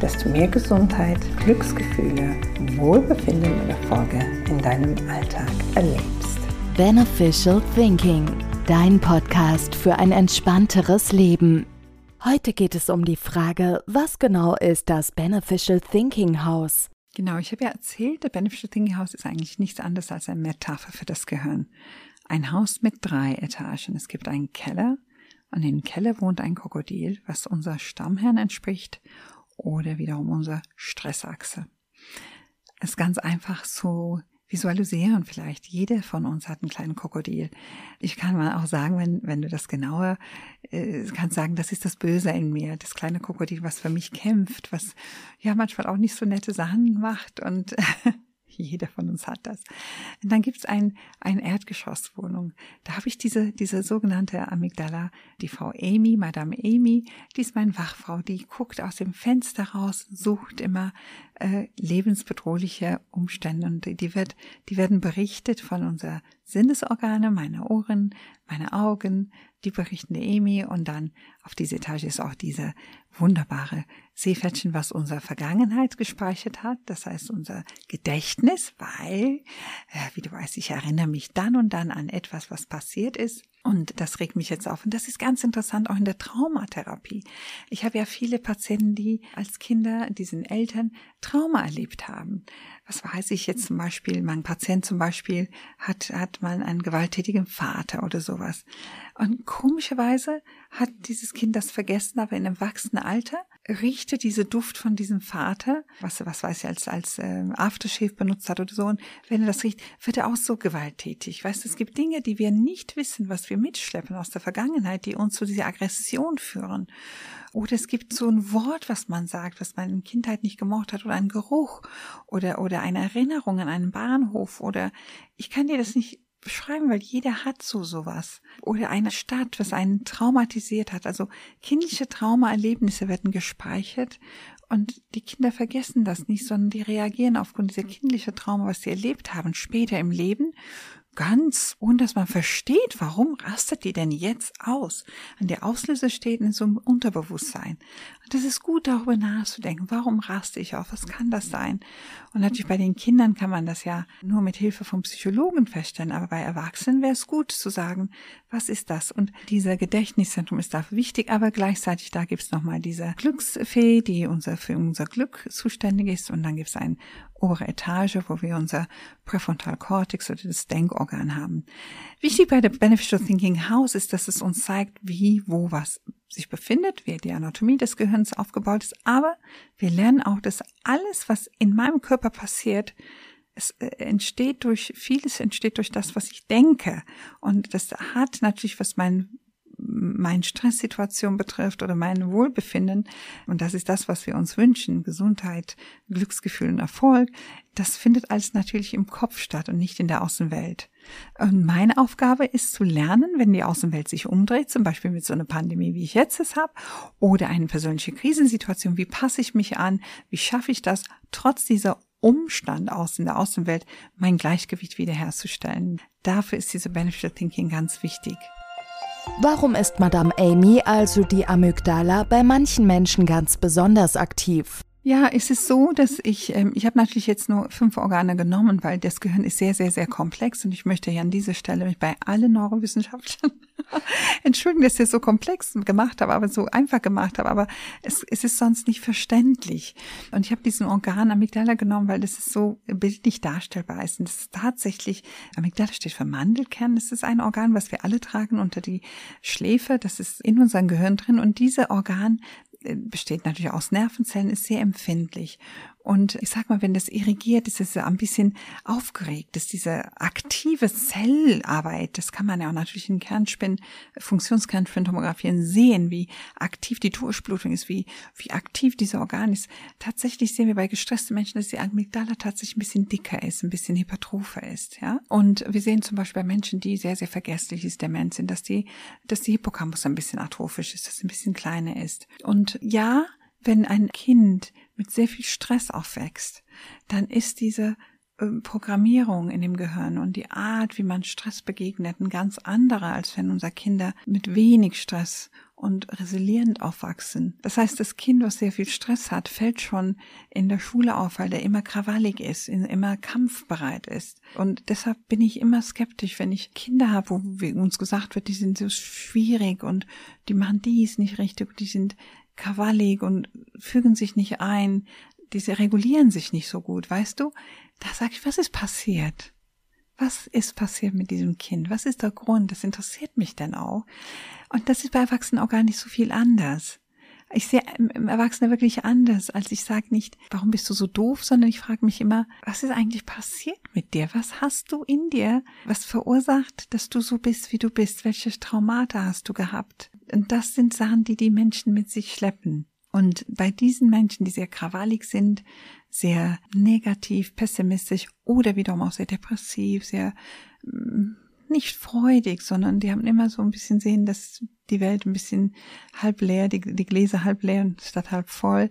dass du mehr Gesundheit, Glücksgefühle, Wohlbefinden und Erfolge in deinem Alltag erlebst. Beneficial Thinking, dein Podcast für ein entspannteres Leben. Heute geht es um die Frage, was genau ist das Beneficial Thinking House? Genau, ich habe ja erzählt, der Beneficial Thinking House ist eigentlich nichts anderes als eine Metapher für das Gehirn. Ein Haus mit drei Etagen. Es gibt einen Keller, an dem Keller wohnt ein Krokodil, was unser Stammhirn entspricht oder wiederum unsere Stressachse. Es ist ganz einfach zu visualisieren vielleicht. Jeder von uns hat einen kleinen Krokodil. Ich kann mal auch sagen, wenn, wenn du das genauer äh, kannst sagen, das ist das Böse in mir, das kleine Krokodil, was für mich kämpft, was ja manchmal auch nicht so nette Sachen macht und Jeder von uns hat das. Und dann gibt's ein, ein Erdgeschosswohnung. Da habe ich diese, diese sogenannte Amygdala, die Frau Amy, Madame Amy, die ist meine Wachfrau, die guckt aus dem Fenster raus, sucht immer äh, lebensbedrohliche Umstände. Und die wird, die werden berichtet von unserer Sinnesorgane, meine Ohren, meine Augen, die berichtende Emi und dann auf diese Etage ist auch diese wunderbare Seepferdchen, was unsere Vergangenheit gespeichert hat, das heißt unser Gedächtnis, weil, äh, wie du weißt, ich erinnere mich dann und dann an etwas, was passiert ist und das regt mich jetzt auf. Und das ist ganz interessant auch in der Traumatherapie. Ich habe ja viele Patienten, die als Kinder diesen Eltern Trauma erlebt haben. Was weiß ich jetzt zum Beispiel, mein Patient zum Beispiel hat, hat mal einen gewalttätigen Vater oder sowas. Und komischerweise hat dieses Kind das vergessen, aber in einem wachsenden Alter riechte diese Duft von diesem Vater, was, was weiß ich, als, als äh, Aftershave benutzt hat oder so, und wenn er das riecht, wird er auch so gewalttätig. Weißt es gibt Dinge, die wir nicht wissen, was wir mitschleppen aus der Vergangenheit, die uns zu dieser Aggression führen. Oder es gibt so ein Wort, was man sagt, was man in Kindheit nicht gemocht hat, oder ein Geruch, oder, oder eine Erinnerung an einen Bahnhof, oder ich kann dir das nicht beschreiben, weil jeder hat so sowas. Oder eine Stadt, was einen traumatisiert hat. Also kindliche Traumaerlebnisse werden gespeichert und die Kinder vergessen das nicht, sondern die reagieren aufgrund dieser kindlichen Trauma, was sie erlebt haben, später im Leben ganz, ohne dass man versteht, warum rastet die denn jetzt aus? An der Auslöser steht in so einem Unterbewusstsein. Und das ist gut, darüber nachzudenken. Warum raste ich auf? Was kann das sein? Und natürlich bei den Kindern kann man das ja nur mit Hilfe von Psychologen feststellen. Aber bei Erwachsenen wäre es gut zu sagen, was ist das? Und dieser Gedächtniszentrum ist dafür wichtig, aber gleichzeitig da gibt's nochmal diese Glücksfee, die unser, für unser Glück zuständig ist. Und dann gibt's ein obere Etage, wo wir unser Präfrontalkortex oder das Denkorgan haben. Wichtig bei der Beneficial Thinking House ist, dass es uns zeigt, wie, wo was sich befindet, wie die Anatomie des Gehirns aufgebaut ist, aber wir lernen auch, dass alles, was in meinem Körper passiert, es äh, entsteht durch, vieles entsteht durch das, was ich denke. Und das hat natürlich, was mein meine Stresssituation betrifft oder mein Wohlbefinden, und das ist das, was wir uns wünschen, Gesundheit, Glücksgefühl und Erfolg, das findet alles natürlich im Kopf statt und nicht in der Außenwelt. Und meine Aufgabe ist zu lernen, wenn die Außenwelt sich umdreht, zum Beispiel mit so einer Pandemie, wie ich jetzt es habe, oder eine persönliche Krisensituation, wie passe ich mich an, wie schaffe ich das, trotz dieser Umstand aus in der Außenwelt mein Gleichgewicht wiederherzustellen. Dafür ist diese Beneficial Thinking ganz wichtig. Warum ist Madame Amy, also die Amygdala, bei manchen Menschen ganz besonders aktiv? Ja, es ist so, dass ich, ähm, ich habe natürlich jetzt nur fünf Organe genommen, weil das Gehirn ist sehr, sehr, sehr komplex und ich möchte hier an dieser Stelle mich bei allen Neurowissenschaftlern entschuldigen, dass ich das so komplex gemacht habe, aber so einfach gemacht habe, aber es, es ist sonst nicht verständlich. Und ich habe diesen Organ Amygdala genommen, weil das ist so bildlich darstellbar ist. Und das ist tatsächlich, Amygdala steht für Mandelkern, das ist ein Organ, was wir alle tragen unter die Schläfe, das ist in unserem Gehirn drin und dieser Organ besteht natürlich aus Nervenzellen, ist sehr empfindlich. Und ich sag mal, wenn das irrigiert ist, ist es ein bisschen aufgeregt, ist diese aktive Zellarbeit, das kann man ja auch natürlich in Kernspin, Funktionskernspintomografien sehen, wie aktiv die Durchblutung ist, wie, wie aktiv dieser Organ ist. Tatsächlich sehen wir bei gestressten Menschen, dass die Amygdala tatsächlich ein bisschen dicker ist, ein bisschen hypertropher ist, ja. Und wir sehen zum Beispiel bei Menschen, die sehr, sehr vergessliches Dement sind, dass die, dass die Hippocampus ein bisschen atrophisch ist, dass es ein bisschen kleiner ist. Und ja, wenn ein Kind mit sehr viel Stress aufwächst, dann ist diese ähm, Programmierung in dem Gehirn und die Art, wie man Stress begegnet, ein ganz anderer, als wenn unser Kinder mit wenig Stress und resilient aufwachsen. Das heißt, das Kind, was sehr viel Stress hat, fällt schon in der Schule auf, weil der immer krawallig ist, immer kampfbereit ist. Und deshalb bin ich immer skeptisch, wenn ich Kinder habe, wo uns gesagt wird, die sind so schwierig und die machen dies nicht richtig, die sind krawallig und fügen sich nicht ein, diese regulieren sich nicht so gut, weißt du? Da sag ich, was ist passiert? Was ist passiert mit diesem Kind? Was ist der Grund? Das interessiert mich denn auch. Und das ist bei Erwachsenen auch gar nicht so viel anders. Ich sehe im Erwachsenen wirklich anders, als ich sage nicht, warum bist du so doof, sondern ich frage mich immer, was ist eigentlich passiert mit dir? Was hast du in dir, was verursacht, dass du so bist, wie du bist? Welche Traumata hast du gehabt? Und das sind Sachen, die die Menschen mit sich schleppen. Und bei diesen Menschen, die sehr krawallig sind, sehr negativ, pessimistisch oder wiederum auch sehr depressiv, sehr mm, nicht freudig, sondern die haben immer so ein bisschen sehen, dass die Welt ein bisschen halb leer, die, die Gläser halb leer statt halb voll.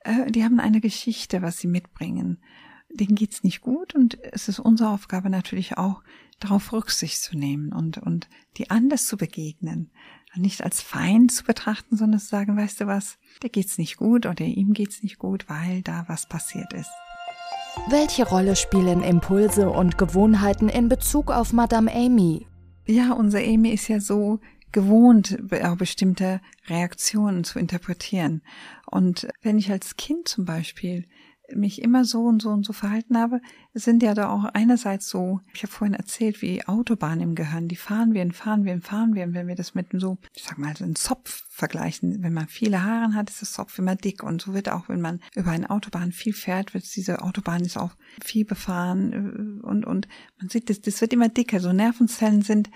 Äh, die haben eine Geschichte, was sie mitbringen. Denen geht's nicht gut und es ist unsere Aufgabe natürlich auch, darauf Rücksicht zu nehmen und, und die anders zu begegnen. Nicht als Feind zu betrachten, sondern zu sagen, weißt du was, der geht's nicht gut oder ihm geht's nicht gut, weil da was passiert ist. Welche Rolle spielen Impulse und Gewohnheiten in Bezug auf Madame Amy? Ja, unsere Amy ist ja so gewohnt, bestimmte Reaktionen zu interpretieren. Und wenn ich als Kind zum Beispiel mich immer so und so und so verhalten habe, sind ja da auch einerseits so, ich habe vorhin erzählt, wie Autobahnen im Gehirn, die fahren wir und fahren wir und fahren wir. Und wenn wir das mit so, ich sag mal, so einem Zopf vergleichen, wenn man viele Haare hat, ist das Zopf immer dick. Und so wird auch, wenn man über eine Autobahn viel fährt, wird diese Autobahn ist auch viel befahren und, und man sieht, das, das wird immer dicker. So Nervenzellen sind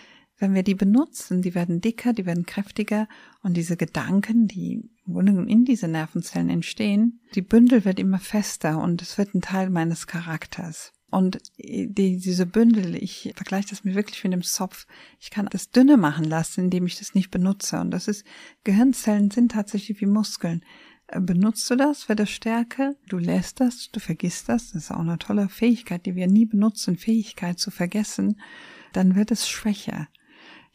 wenn wir die benutzen, die werden dicker, die werden kräftiger und diese Gedanken, die im Grunde in diese Nervenzellen entstehen, die Bündel wird immer fester und es wird ein Teil meines Charakters. Und die, diese Bündel, ich vergleiche das mir wirklich mit dem Zopf. Ich kann das dünne machen lassen, indem ich das nicht benutze. Und das ist, Gehirnzellen sind tatsächlich wie Muskeln. Äh, benutzt du das, wird es stärker, du lässt das, du vergisst das, das ist auch eine tolle Fähigkeit, die wir nie benutzen, Fähigkeit zu vergessen, dann wird es schwächer.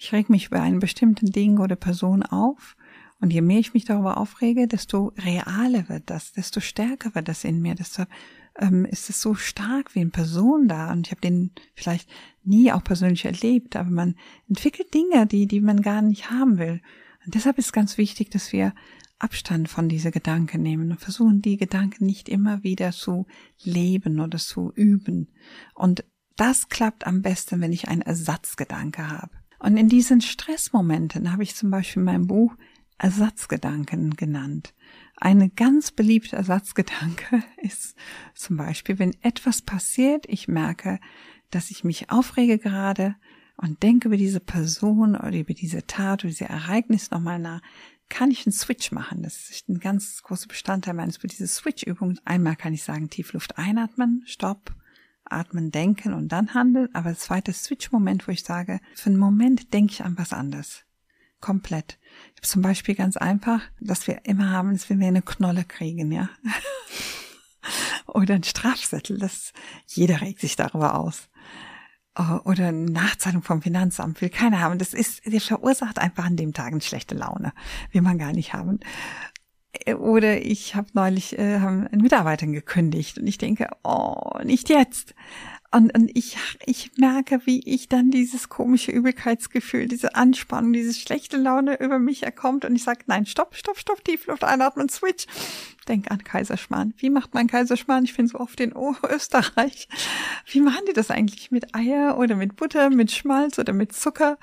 Ich reg mich über einen bestimmten Ding oder Person auf und je mehr ich mich darüber aufrege, desto realer wird das, desto stärker wird das in mir, desto ähm, ist es so stark wie eine Person da. Und ich habe den vielleicht nie auch persönlich erlebt, aber man entwickelt Dinge, die, die man gar nicht haben will. Und deshalb ist ganz wichtig, dass wir Abstand von diese Gedanken nehmen und versuchen, die Gedanken nicht immer wieder zu leben oder zu üben. Und das klappt am besten, wenn ich einen Ersatzgedanke habe. Und in diesen Stressmomenten habe ich zum Beispiel in meinem Buch Ersatzgedanken genannt. Eine ganz beliebte Ersatzgedanke ist zum Beispiel, wenn etwas passiert, ich merke, dass ich mich aufrege gerade und denke über diese Person oder über diese Tat oder diese Ereignis nochmal nach, kann ich einen Switch machen. Das ist ein ganz großer Bestandteil meines für diese Switch-Übung. Einmal kann ich sagen, Tiefluft einatmen, Stopp, atmen, denken und dann handeln. Aber das zweite Switch-Moment, wo ich sage, für einen Moment denke ich an was anderes. Komplett. Ich habe zum Beispiel ganz einfach, dass wir immer haben, dass wir eine Knolle kriegen, ja. Oder ein Strafzettel, das, jeder regt sich darüber aus. Oh, oder eine Nachzahlung vom Finanzamt will keiner haben. Das ist, der verursacht einfach an dem Tag eine schlechte Laune. Will man gar nicht haben. Oder ich habe neulich äh, haben einen Mitarbeitern gekündigt und ich denke, oh, nicht jetzt. Und, und ich, ich merke, wie ich dann dieses komische Übelkeitsgefühl, diese Anspannung, diese schlechte Laune über mich erkommt und ich sage, nein, stopp, stopp, stopp, Tiefluft einatmen, Switch. Denk an Kaiserschmarrn. Wie macht man Kaiserschmarrn? Ich finde so oft in Österreich. Wie machen die das eigentlich mit Eier oder mit Butter, mit Schmalz oder mit Zucker?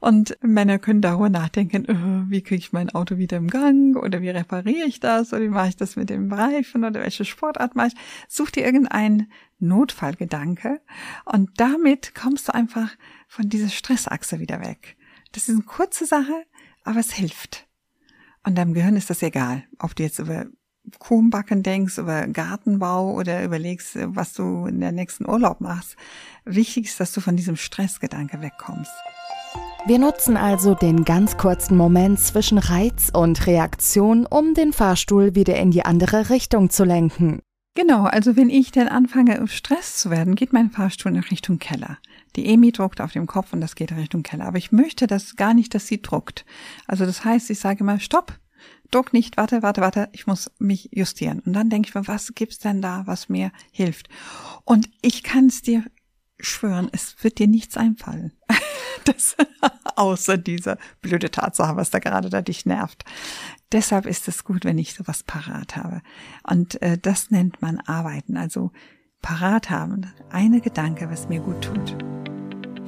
Und Männer können darüber nachdenken, äh, wie kriege ich mein Auto wieder im Gang oder wie repariere ich das oder wie mache ich das mit dem Reifen oder welche Sportart mache ich. Such dir irgendeinen Notfallgedanke und damit kommst du einfach von dieser Stressachse wieder weg. Das ist eine kurze Sache, aber es hilft. Und deinem Gehirn ist das egal, ob du jetzt über Kuchenbacken denkst, über Gartenbau oder überlegst, was du in der nächsten Urlaub machst. Wichtig ist, dass du von diesem Stressgedanke wegkommst. Wir nutzen also den ganz kurzen Moment zwischen Reiz und Reaktion, um den Fahrstuhl wieder in die andere Richtung zu lenken. Genau, also wenn ich dann anfange, Stress zu werden, geht mein Fahrstuhl in Richtung Keller. Die Emi druckt auf dem Kopf und das geht Richtung Keller. Aber ich möchte das gar nicht, dass sie druckt. Also das heißt, ich sage immer, stopp, druck nicht, warte, warte, warte, ich muss mich justieren. Und dann denke ich mir, was gibt's denn da, was mir hilft? Und ich kann es dir schwören, es wird dir nichts einfallen. das, außer dieser blöde Tatsache, was da gerade da dich nervt. Deshalb ist es gut, wenn ich sowas parat habe. Und äh, das nennt man Arbeiten, also parat haben. Eine Gedanke, was mir gut tut.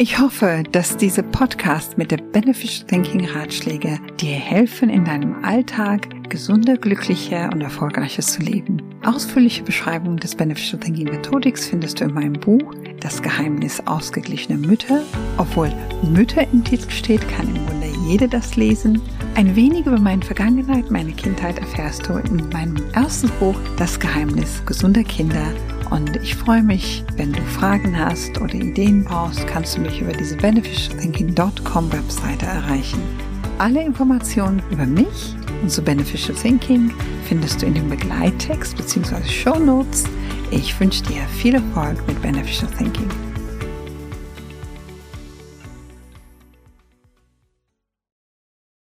Ich hoffe, dass diese Podcast mit der Beneficial Thinking Ratschläge dir helfen, in deinem Alltag gesunder, glücklicher und erfolgreicher zu leben. Ausführliche Beschreibungen des Beneficial Thinking Methodics findest du in meinem Buch Das Geheimnis ausgeglichener Mütter. Obwohl Mütter im Titel steht, kann im Grunde jede das lesen. Ein wenig über meine Vergangenheit, meine Kindheit erfährst du in meinem ersten Buch Das Geheimnis gesunder Kinder und ich freue mich, wenn du Fragen hast oder Ideen brauchst, kannst du mich über diese beneficialthinking.com Webseite erreichen. Alle Informationen über mich und zu Beneficial Thinking findest du in dem Begleittext bzw. Show Notes. Ich wünsche dir viel Erfolg mit Beneficial Thinking.